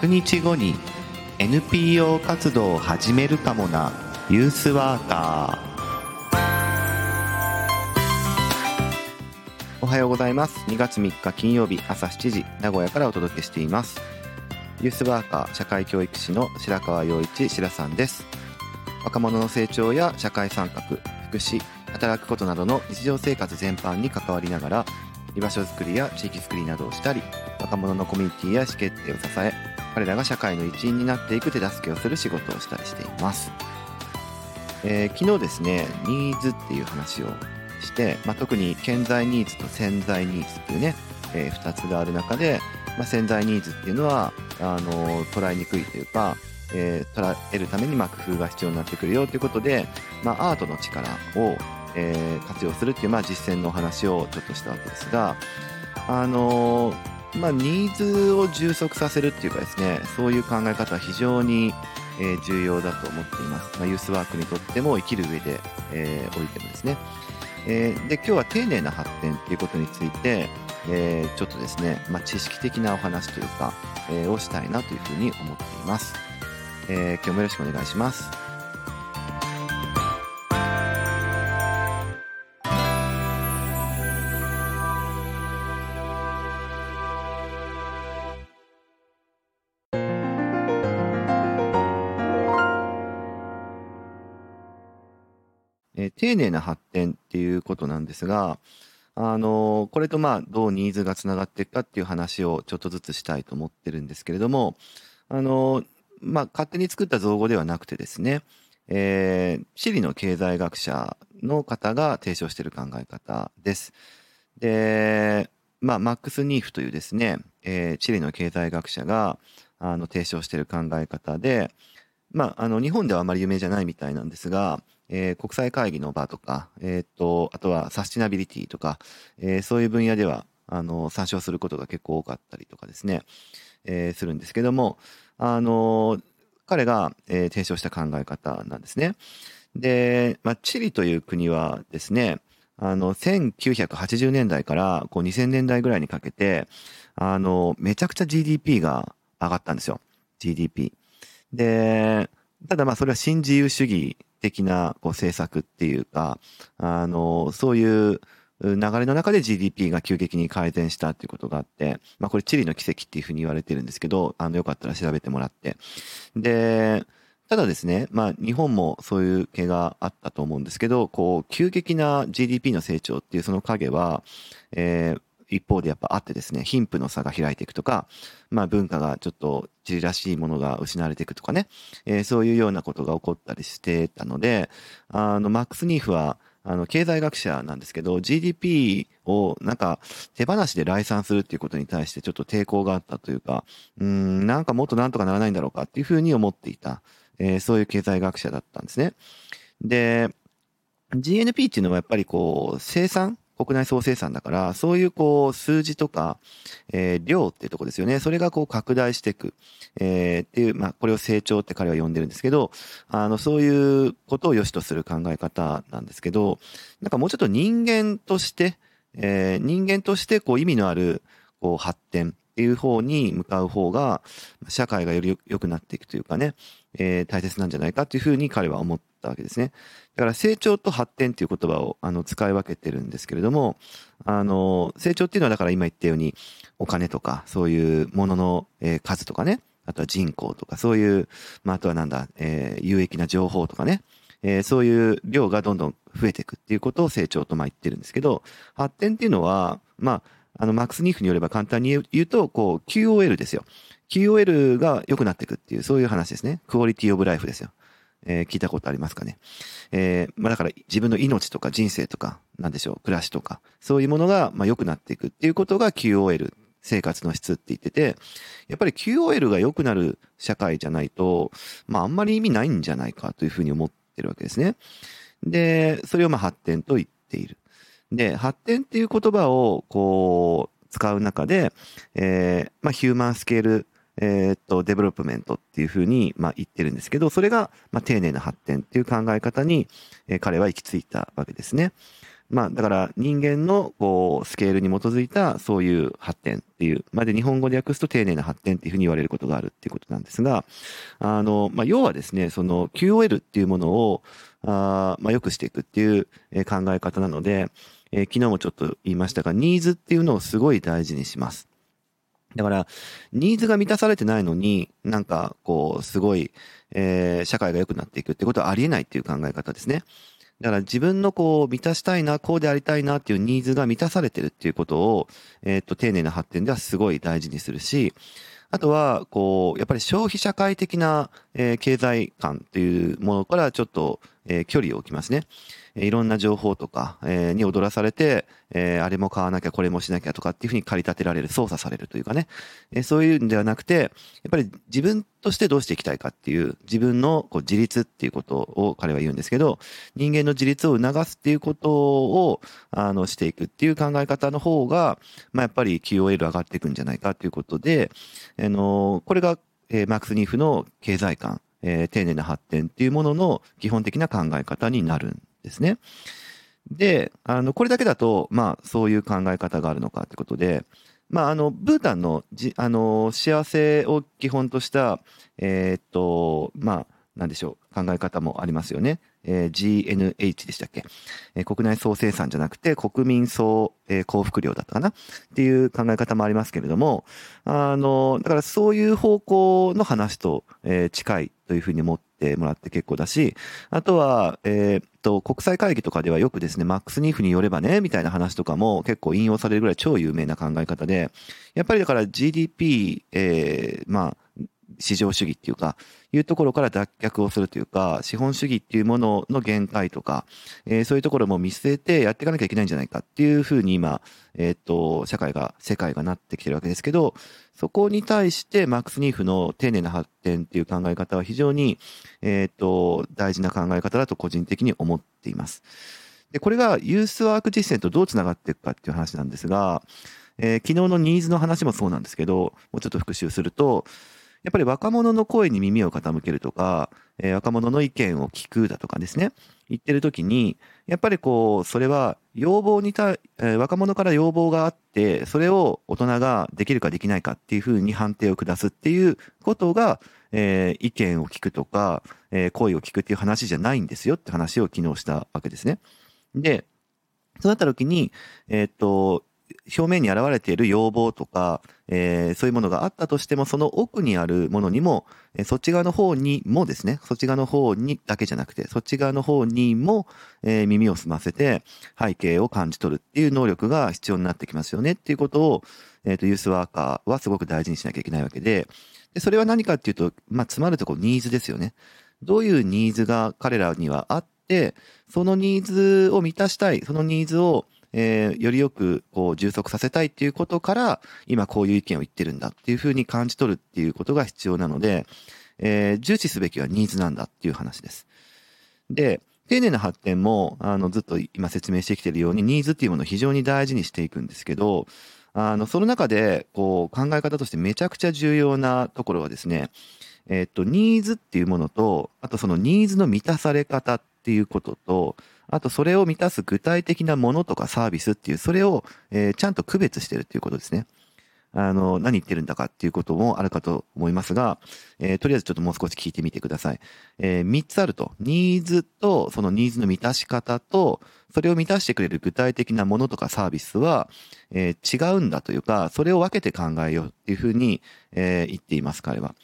100日後に NPO 活動を始めるかもな。ユースワーカー。おはようございます。2月3日金曜日朝7時名古屋からお届けしています。ユースワーカー社会教育士の白川陽一白さんです。若者の成長や社会参画福祉働くことなどの日常生活全般に関わりながら居場所づくりや地域づくりなどをしたり若者のコミュニティや意思決定を支え彼らが社会の一員になっていく手助けをする仕事をしたりしています、えー、昨日ですねニーズっていう話をして、まあ、特に潜在ニーズと潜在ニーズっていうね、えー、2つがある中で、まあ、潜在ニーズっていうのはあの捉えにくいというかえー、捉えるためにまあ工夫が必要になってくるよということで、まあ、アートの力を、えー、活用するっていうまあ実践のお話をちょっとしたわけですが、あのー、まあ、ニーズを充足させるっていうかですねそういう考え方は非常に、えー、重要だと思っています、まあ、ユースワークにとっても生きる上で、えー、おいてもですね、えー、で今日は丁寧な発展っていうことについて、えー、ちょっとですね、まあ、知識的なお話というか、えー、をしたいなというふうに思っています。えー、今日もよろしくお願いします。丁寧な発展っていうことなんですが、あのー、これとまあどうニーズがつながっていくかっていう話をちょっとずつしたいと思ってるんですけれども、あのー、まあ、勝手に作った造語ではなくてですね、えー、チリの経済学者の方が提唱している考え方です。で、まあ、マックス・ニーフというですね、えー、チリの経済学者があの提唱している考え方で、まあ、あの日本ではあまり有名じゃないみたいなんですが、えー、国際会議の場とか、えー、っとあとはサスティナビリティとか、えー、そういう分野ではあの参照することが結構多かったりとかですね、え、するんですけども、あの、彼が、え、提唱した考え方なんですね。で、まあ、チリという国はですね、あの、1980年代からこう2000年代ぐらいにかけて、あの、めちゃくちゃ GDP が上がったんですよ。GDP。で、ただまあそれは新自由主義的なこう政策っていうか、あの、そういう流れの中で GDP が急激に改善したっていうことがあって、まあこれチリの奇跡っていうふうに言われてるんですけど、あのよかったら調べてもらって。で、ただですね、まあ日本もそういう系があったと思うんですけど、こう急激な GDP の成長っていうその影は、えー、一方でやっぱあってですね、貧富の差が開いていくとか、まあ文化がちょっと地理らしいものが失われていくとかね、えー、そういうようなことが起こったりしてたので、あの、マックス・ニーフは、あの、経済学者なんですけど、GDP をなんか手放しで来産するっていうことに対してちょっと抵抗があったというか、うん、なんかもっとなんとかならないんだろうかっていうふうに思っていた、えー、そういう経済学者だったんですね。で、GNP っていうのはやっぱりこう、生産国内総生産だから、そういうこう、数字とか、えー、量っていうとこですよね。それがこう拡大していく。えー、っていう、まあ、これを成長って彼は呼んでるんですけど、あの、そういうことを良しとする考え方なんですけど、なんかもうちょっと人間として、えー、人間としてこう意味のある、こう発展っていう方に向かう方が、社会がより良くなっていくというかね、えー、大切なんじゃないかっていうふうに彼は思ったわけですね。だから成長と発展っていう言葉をあの使い分けてるんですけれども、あの、成長っていうのはだから今言ったようにお金とかそういうものの、え、数とかね、あとは人口とかそういう、まあ、あとはなんだ、えー、有益な情報とかね、えー、そういう量がどんどん増えていくっていうことを成長とまあ言ってるんですけど、発展っていうのは、まあ、あの、マックス・ニーフによれば簡単に言うと、こう、QOL ですよ。QOL が良くなっていくっていう、そういう話ですね。クオリティオブライフですよ。えー、聞いたことありますかね。えー、まあだから自分の命とか人生とか、なんでしょう、暮らしとか、そういうものが、まあ良くなっていくっていうことが QOL、生活の質って言ってて、やっぱり QOL が良くなる社会じゃないと、まああんまり意味ないんじゃないかというふうに思ってるわけですね。で、それをまあ発展と言っている。で、発展っていう言葉をこう使う中で、えー、まあ human scale えー、っと、 development っていうふうに、まあ、言ってるんですけど、それが、まあ、丁寧な発展っていう考え方に、えー、彼は行き着いたわけですね。まあ、だから人間のこうスケールに基づいたそういう発展っていう、まあ日本語で訳すと丁寧な発展っていうふうに言われることがあるっていうことなんですが、あの、まあ、要はですね、その QOL っていうものを、あまあ、良くしていくっていう考え方なので、えー、昨日もちょっと言いましたが、ニーズっていうのをすごい大事にします。だから、ニーズが満たされてないのに、なんか、こう、すごい、えー、社会が良くなっていくってことはありえないっていう考え方ですね。だから自分のこう満たしたいな、こうでありたいなっていうニーズが満たされてるっていうことを、えっ、と、丁寧な発展ではすごい大事にするし、あとは、こう、やっぱり消費社会的な、え、経済観っていうものからちょっと、えー、距離を置きますね。えいろんな情報とか、えー、に踊らされて、え、あれも買わなきゃこれもしなきゃとかっていうふうに駆り立てられる、操作されるというかね、え、そういうんではなくて、やっぱり自分としてどうしていきたいかっていう、自分のこう自立っていうことを彼は言うんですけど、人間の自立を促すっていうことを、あの、していくっていう考え方の方が、まあ、やっぱり QOL 上がっていくんじゃないかということで、あの、これが、え、マックス・ニーフの経済観、えー、丁寧な発展っていうものの基本的な考え方になるんですね。で、あの、これだけだと、まあ、そういう考え方があるのかってことで、まあ、あの、ブータンのじ、あの、幸せを基本とした、えー、っと、まあ、なんでしょう、考え方もありますよね。えー、GNH でしたっけ、えー、国内総生産じゃなくて国民総、えー、幸福量だったかな？っていう考え方もありますけれども、あの、だからそういう方向の話と、えー、近いというふうに思ってもらって結構だし、あとは、えー、っと、国際会議とかではよくですね、マックス・ニーフによればね、みたいな話とかも結構引用されるぐらい超有名な考え方で、やっぱりだから GDP、えー、まあ、市場主義っていうか、いうところから脱却をするというか、資本主義っていうものの限界とか、えー、そういうところも見据えてやっていかなきゃいけないんじゃないかっていうふうに今、えっ、と、社会が、世界がなってきてるわけですけど、そこに対してマックス・ニーフの丁寧な発展っていう考え方は非常に、えっ、と、大事な考え方だと個人的に思っています。で、これがユースワーク実践とどうつながっていくかっていう話なんですが、えー、昨日のニーズの話もそうなんですけど、もうちょっと復習すると、やっぱり若者の声に耳を傾けるとか、えー、若者の意見を聞くだとかですね、言ってる時に、やっぱりこう、それは要望にた、えー、若者から要望があって、それを大人ができるかできないかっていうふうに判定を下すっていうことが、えー、意見を聞くとか、えー、声を聞くっていう話じゃないんですよって話を昨日したわけですね。で、そうなった時に、えっ、と、表面に現れている要望とか、えー、そういうものがあったとしても、その奥にあるものにも、えー、そっち側の方にもですね、そっち側の方にだけじゃなくて、そっち側の方にも、えー、耳を澄ませて背景を感じ取るっていう能力が必要になってきますよねっていうことを、えっ、と、ユースワーカーはすごく大事にしなきゃいけないわけで、でそれは何かっていうと、まあ、詰まるとこニーズですよね。どういうニーズが彼らにはあって、そのニーズを満たしたい、そのニーズをえー、よりよくこう充足させたいっていうことから、今こういう意見を言ってるんだっていうふうに感じ取るっていうことが必要なので、えー、重視すべきはニーズなんだっていう話です。で、丁寧な発展も、あの、ずっと今説明してきてるように、ニーズっていうものを非常に大事にしていくんですけど、あの、その中で、こう、考え方としてめちゃくちゃ重要なところはですね、えっと、ニーズっていうものと、あとそのニーズの満たされ方っていうことと、あとそれを満たす具体的なものとかサービスっていう、それを、えー、ちゃんと区別してるっていうことですね。あの、何言ってるんだかっていうこともあるかと思いますが、えー、とりあえずちょっともう少し聞いてみてください。えー、3つあると。ニーズと、そのニーズの満たし方と、それを満たしてくれる具体的なものとかサービスは、えー、違うんだというか、それを分けて考えようっていうふうに、えー、言っています、彼は。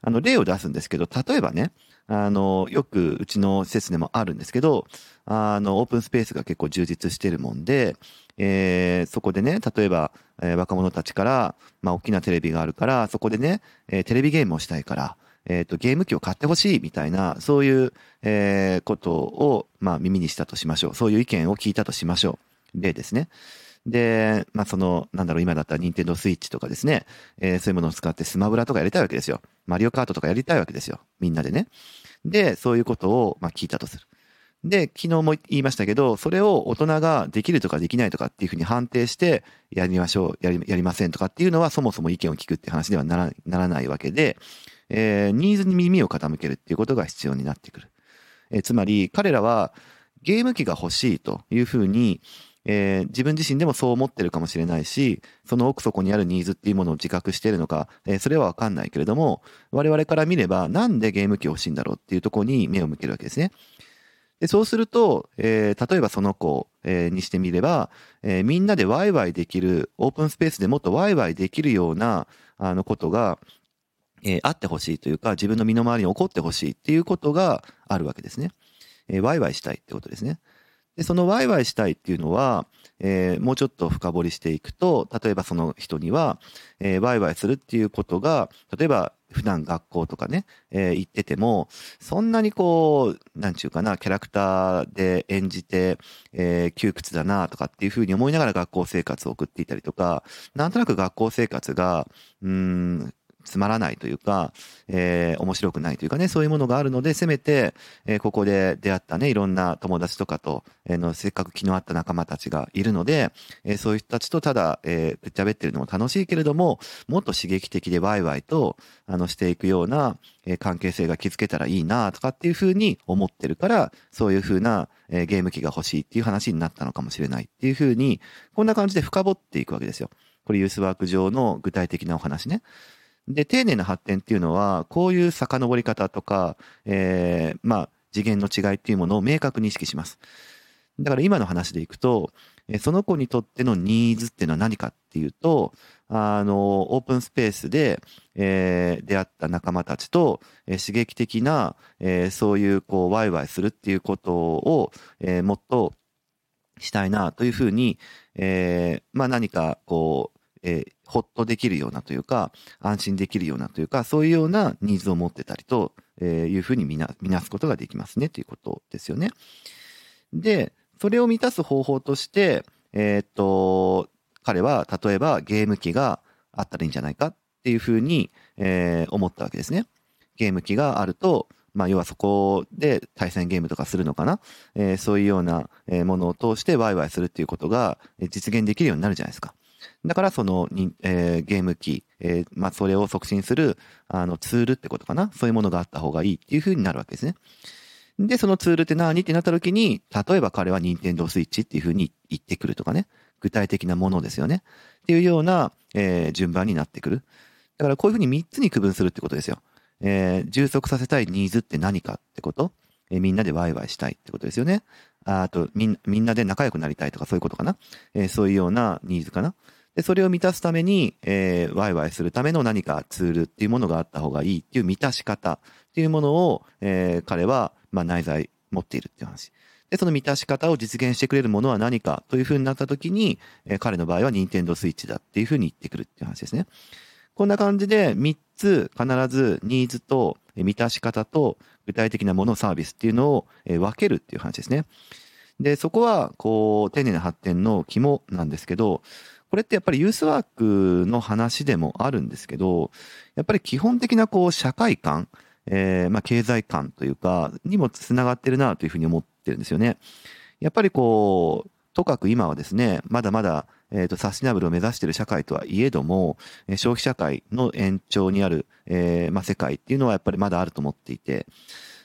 あの、例を出すんですけど、例えばね、あの、よくうちの施設でもあるんですけど、あの、オープンスペースが結構充実してるもんで、えー、そこでね、例えば、えー、若者たちから、まあ、大きなテレビがあるから、そこでね、えー、テレビゲームをしたいから、えっ、と、ゲーム機を買ってほしいみたいな、そういう、えー、ことを、まあ、耳にしたとしましょう。そういう意見を聞いたとしましょう。例ですね。で、まあ、その、なんだろう、今だったら任天堂スイッチとかですね、えー、そういうものを使ってスマブラとかやりたいわけですよ。マリオカートとかやりたいわけですよ。みんなでね。で、そういうことを、まあ、聞いたとする。で、昨日も言いましたけど、それを大人ができるとかできないとかっていうふうに判定して、やりましょう、やり、やりませんとかっていうのは、そもそも意見を聞くって話ではならならないわけで、えー、ニーズに耳を傾けるっていうことが必要になってくる。えー、つまり、彼らは、ゲーム機が欲しいというふうに、えー、自分自身でもそう思ってるかもしれないし、その奥底にあるニーズっていうものを自覚しているのか、えー、それはわかんないけれども、我々から見ればなんでゲーム機欲しいんだろうっていうところに目を向けるわけですね。でそうすると、えー、例えばその子、えー、にしてみれば、えー、みんなでワイワイできる、オープンスペースでもっとワイワイできるような、あのことが、えー、あってほしいというか、自分の身の回りに起こってほしいっていうことがあるわけですね。えー、ワイワイしたいってことですね。で、そのワイワイしたいっていうのは、えー、もうちょっと深掘りしていくと、例えばその人には、えー、ワイワイするっていうことが、例えば普段学校とかね、えー、行ってても、そんなにこう、なんちゅうかな、キャラクターで演じて、えー、窮屈だなとかっていうふうに思いながら学校生活を送っていたりとか、なんとなく学校生活が、うん、つまらないというか、えー、面白くないというかね、そういうものがあるので、せめて、えー、ここで出会ったね、いろんな友達とかと、えー、の、せっかく気の合った仲間たちがいるので、えー、そういう人たちとただ、えー、喋ってるのも楽しいけれども、もっと刺激的でワイワイと、あの、していくような、えー、関係性が築けたらいいなとかっていうふうに思ってるから、そういうふうな、えー、ゲーム機が欲しいっていう話になったのかもしれないっていうふうに、こんな感じで深掘っていくわけですよ。これユースワーク上の具体的なお話ね。で、丁寧な発展っていうのは、こういう遡り方とか、えー、まあ、次元の違いっていうものを明確に意識します。だから今の話でいくと、その子にとってのニーズっていうのは何かっていうと、あの、オープンスペースで、えー、出会った仲間たちと、えー、刺激的な、えー、そういう、こう、ワイワイするっていうことを、えー、もっとしたいなというふうに、えー、まあ何か、こう、えー、ほっとできるようなというか、安心できるようなというか、そういうようなニーズを持ってたりとえいうふうに見な見なすことができますねということですよね。で、それを満たす方法として、えー、っと、彼は例えばゲーム機があったらいいんじゃないかっていうふうに、えー、思ったわけですね。ゲーム機があると、まあ、要はそこで対戦ゲームとかするのかな、えー、そういうようなものを通してワイワイするっていうことが実現できるようになるじゃないですか。だからそのに、えー、ゲーム機、えー、まあ、それを促進する、あの、ツールってことかな？そういうものがあった方がいいっていう風になるわけですね。で、そのツールって何？ってなった時に、例えば彼は任天堂スイッチっていう風に言ってくるとかね。具体的なものですよね。っていうような、えー、順番になってくる。だからこういう風に3つに区分するってことですよ。えー、充足させたいニーズって何かってこと。え、みんなでワイワイしたいってことですよね。あとみん、みんなで仲良くなりたいとかそういうことかな。えー、そういうようなニーズかな。で、それを満たすために、えー、ワイワイするための何かツールっていうものがあった方がいいっていう満たし方っていうものを、えー、彼は、まあ、内在持っているっていう話。で、その満たし方を実現してくれるものは何かというふうになった時に、えー、彼の場合は任天堂スイッチだっていうふうに言ってくるっていう話ですね。こんな感じで3つ必ずニーズと満たし方と具体的なものサービスっていうのを分けるっていう話ですね。で、そこは、こう、丁寧な発展の肝なんですけど、これってやっぱりユースワークの話でもあるんですけど、やっぱり基本的なこう社会観、えー、まあ経済観というか、にもつながってるなというふうに思ってるんですよね。やっぱりこう、とかく今はですね、まだまだ、えっ、ー、と、サスティナブルを目指している社会とはいえども、消費社会の延長にある、えー、まあ世界っていうのはやっぱりまだあると思っていて、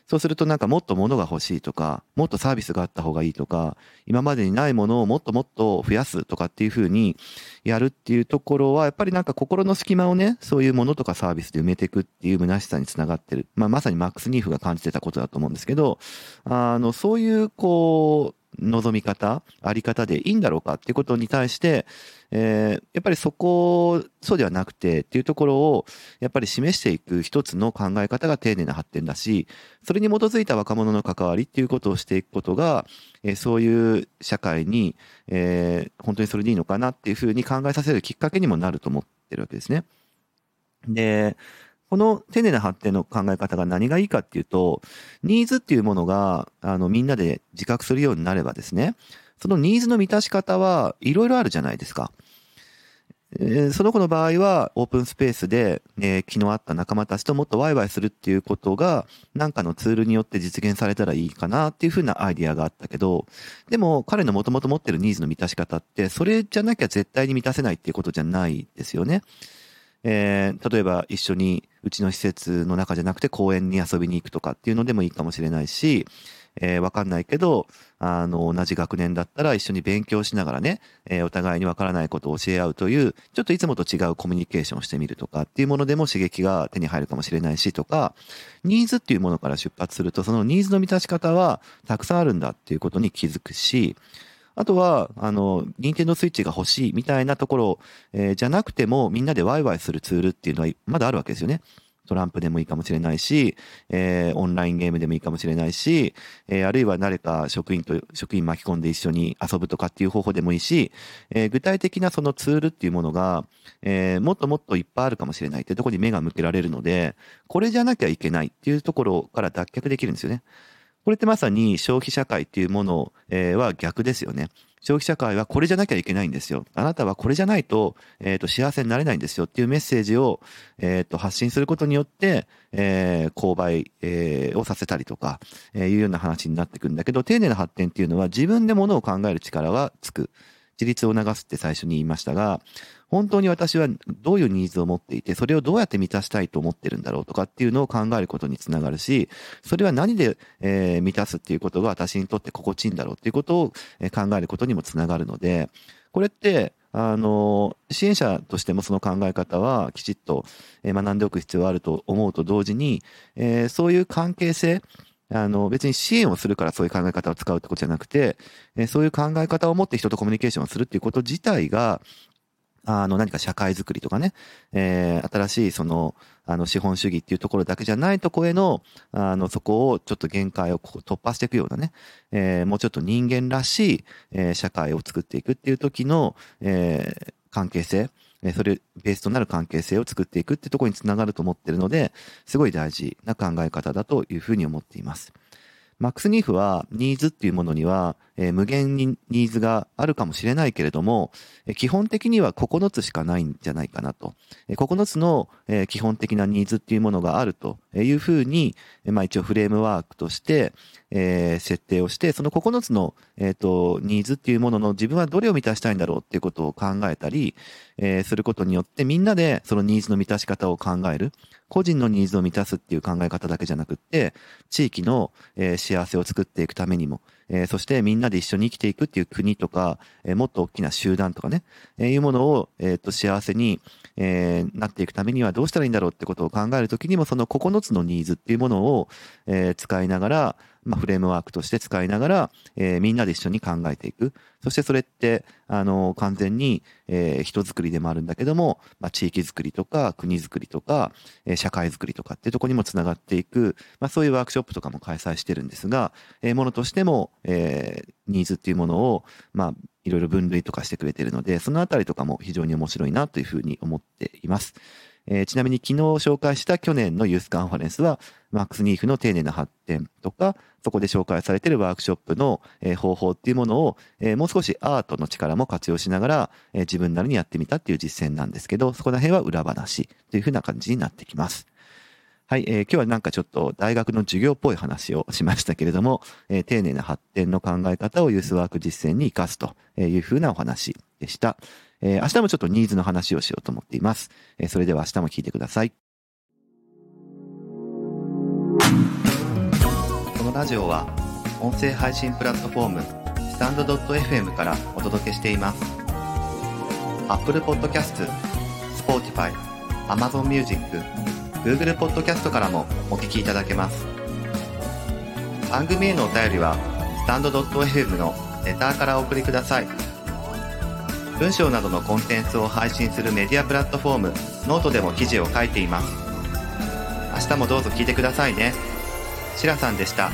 そうするとなんかもっと物が欲しいとか、もっとサービスがあった方がいいとか、今までにないものをもっともっと増やすとかっていうふうにやるっていうところは、やっぱりなんか心の隙間をね、そういうものとかサービスで埋めていくっていう虚しさにつながってる。まあまさにマックス・ニーフが感じてたことだと思うんですけど、あの、そういうこう、望み方、あり方でいいんだろうかっていうことに対して、えー、やっぱりそこ、そうではなくてっていうところを、やっぱり示していく一つの考え方が丁寧な発展だし、それに基づいた若者の関わりっていうことをしていくことが、えー、そういう社会に、えー、本当にそれでいいのかなっていうふうに考えさせるきっかけにもなると思ってるわけですね。で、この丁寧な発展の考え方が何がいいかっていうと、ニーズっていうものが、あの、みんなで自覚するようになればですね、そのニーズの満たし方はいろいろあるじゃないですか。えー、その子の場合は、オープンスペースで、えー、気の合った仲間たちともっとワイワイするっていうことが、なんかのツールによって実現されたらいいかなっていうふうなアイディアがあったけど、でも彼のもともと持ってるニーズの満たし方って、それじゃなきゃ絶対に満たせないっていうことじゃないですよね。えー、例えば一緒にうちの施設の中じゃなくて公園に遊びに行くとかっていうのでもいいかもしれないし、えー、わかんないけど、あの、同じ学年だったら一緒に勉強しながらね、えー、お互いにわからないことを教え合うという、ちょっといつもと違うコミュニケーションをしてみるとかっていうものでも刺激が手に入るかもしれないしとか、ニーズっていうものから出発すると、そのニーズの満たし方はたくさんあるんだっていうことに気づくし、あとは、あの、ニンテンドースイッチが欲しいみたいなところ、えー、じゃなくてもみんなでワイワイするツールっていうのはまだあるわけですよね。トランプでもいいかもしれないし、えー、オンラインゲームでもいいかもしれないし、えー、あるいは誰か職員と、職員巻き込んで一緒に遊ぶとかっていう方法でもいいし、えー、具体的なそのツールっていうものが、えー、もっともっといっぱいあるかもしれないっていうところに目が向けられるので、これじゃなきゃいけないっていうところから脱却できるんですよね。これってまさに消費社会っていうものは逆ですよね。消費社会はこれじゃなきゃいけないんですよ。あなたはこれじゃないと、え、ー、と、幸せになれないんですよっていうメッセージを、え、ー、と、発信することによって、えー、購買、えー、をさせたりとか、えー、いうような話になってくるんだけど、丁寧な発展っていうのは自分でものを考える力がつく。自立を促すって最初に言いましたが、本当に私はどういうニーズを持っていて、それをどうやって満たしたいと思ってるんだろうとかっていうのを考えることにつながるし、それは何で、えー、満たすっていうことが私にとって心地いいんだろうっていうことを考えることにもつながるので、これって、あの、支援者としてもその考え方はきちっと学んでおく必要があると思うと同時に、えー、そういう関係性、あの、別に支援をするからそういう考え方を使うってことじゃなくて、えそういう考え方を持って人とコミュニケーションをするっていうこと自体が、あの、何か社会づくりとかね、えー、新しいその、あの、資本主義っていうところだけじゃないとこへの、あの、そこをちょっと限界を突破していくようなね、えー、もうちょっと人間らしい、えー、社会を作っていくっていう時の、えー、関係性、えそれ、ベースとなる関係性を作っていくっていうとこにつながると思ってるので、すごい大事な考え方だというふうに思っています。マックス・ニーフはニーズっていうものには、えー、無限にニーズがあるかもしれないけれども、えー、基本的には9つしかないんじゃないかなと。えー、9つの、えー、基本的なニーズっていうものがあるというふうに、えー、まあ一応フレームワークとして、えー、設定をして、その9つの、えーと、ニーズっていうものの自分はどれを満たしたいんだろうっていうことを考えたり、えー、することによってみんなでそのニーズの満たし方を考える。個人のニーズを満たすっていう考え方だけじゃなくって、地域の、えー、幸せを作っていくためにも、えー、そしてみんなで一緒に生きていくっていう国とか、えー、もっと大きな集団とかね、えー、いうものを、えっ、と、幸せに、えー、なっていくためにはどうしたらいいんだろうってことを考えるときにも、その9つのニーズっていうものを、えー、使いながら、まあ、フレームワークとして使いながら、えー、みんなで一緒に考えていく。そしてそれって、あの、完全に、えー、人づくりでもあるんだけども、まあ、地域づくりとか、国づくりとか、えー、社会づくりとかっていうとこにもつながっていく、まあ、そういうワークショップとかも開催してるんですが、えー、ものとしても、えー、ニーズっていうものを、まあ、いろいろ分類とかしてくれてるので、そのあたりとかも非常に面白いなというふうに思っています。えー、ちなみに昨日紹介した去年のユースカンファレンスは、マックス・ニーフの丁寧な発展とか、そこで紹介されているワークショップの、えー、方法っていうものを、えー、もう少しアートの力も活用しながら、え、自分なりにやってみたっていう実践なんですけど、そこら辺は裏話というふうな感じになってきます。はい、えー、今日はなんかちょっと大学の授業っぽい話をしましたけれども、えー、丁寧な発展の考え方をユースワーク実践に活かすというふうなお話でした。えー、明日もちょっとニーズの話をしようと思っています。えー、それでは明日も聞いてください。このラジオは音声配信プラットフォームスタンド .fm からお届けしています。Apple Podcast、Spotify、Amazon Music、Google Podcast からもお聞きいただけます。番組へのお便りはスタンド .fm のレターからお送りください。文章などのコンテンツを配信するメディアプラットフォームノートでも記事を書いています明日もどうぞ聞いてくださいねしらさんでした。